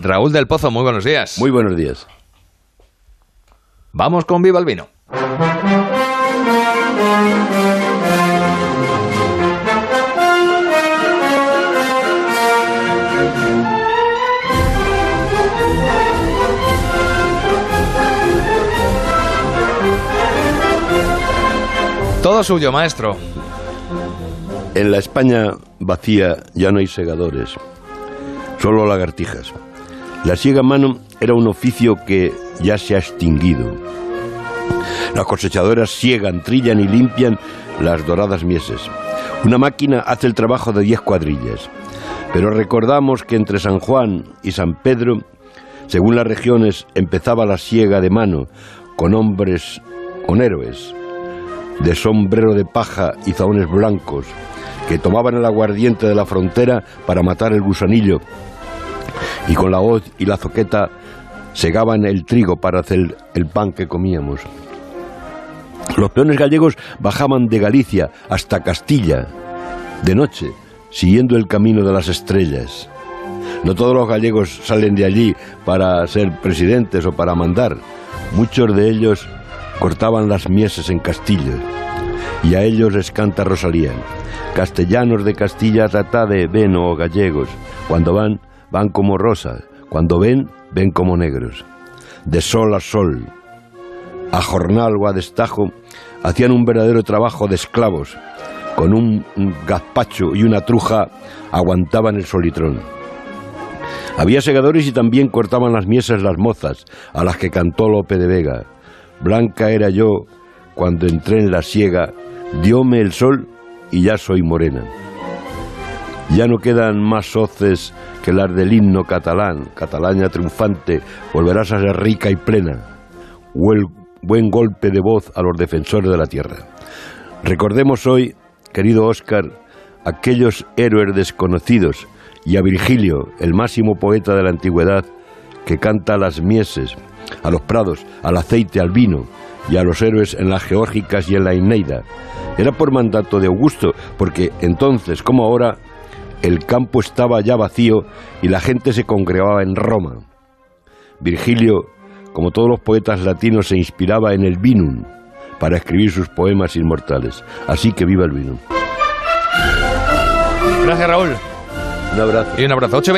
Raúl del Pozo, muy buenos días. Muy buenos días. Vamos con Viva el Vino. Todo suyo, maestro. En la España vacía ya no hay segadores, solo lagartijas. La siega a mano era un oficio que ya se ha extinguido. Las cosechadoras siegan, trillan y limpian las doradas mieses. Una máquina hace el trabajo de diez cuadrillas. Pero recordamos que entre San Juan y San Pedro, según las regiones, empezaba la siega de mano, con hombres, con héroes, de sombrero de paja y zahones blancos, que tomaban el aguardiente de la frontera para matar el gusanillo, y con la hoz y la zoqueta segaban el trigo para hacer el pan que comíamos. Los peones gallegos bajaban de Galicia hasta Castilla, de noche, siguiendo el camino de las estrellas. No todos los gallegos salen de allí para ser presidentes o para mandar. Muchos de ellos cortaban las mieses en Castillo. Y a ellos les canta Rosalía. Castellanos de Castilla trata de ven o gallegos. Cuando van, van como rosas. Cuando ven, ven como negros. De sol a sol, a jornal o a destajo, hacían un verdadero trabajo de esclavos. Con un gazpacho y una truja aguantaban el solitrón. Había segadores y también cortaban las miesas las mozas, a las que cantó Lope de Vega. Blanca era yo cuando entré en la siega, diome el sol y ya soy morena. Ya no quedan más hoces que las del himno catalán, Catalaña triunfante, volverás a ser rica y plena. buen golpe de voz a los defensores de la tierra. Recordemos hoy, querido Óscar, aquellos héroes desconocidos y a Virgilio, el máximo poeta de la antigüedad, que canta a las mieses, a los prados, al aceite, al vino y a los héroes en las geórgicas y en la Ineida. Era por mandato de Augusto, porque entonces, como ahora, el campo estaba ya vacío y la gente se congregaba en Roma. Virgilio, como todos los poetas latinos, se inspiraba en el vinum para escribir sus poemas inmortales. Así que viva el vino. Gracias, Raúl. Un abrazo. Y un abrazo. 8.20.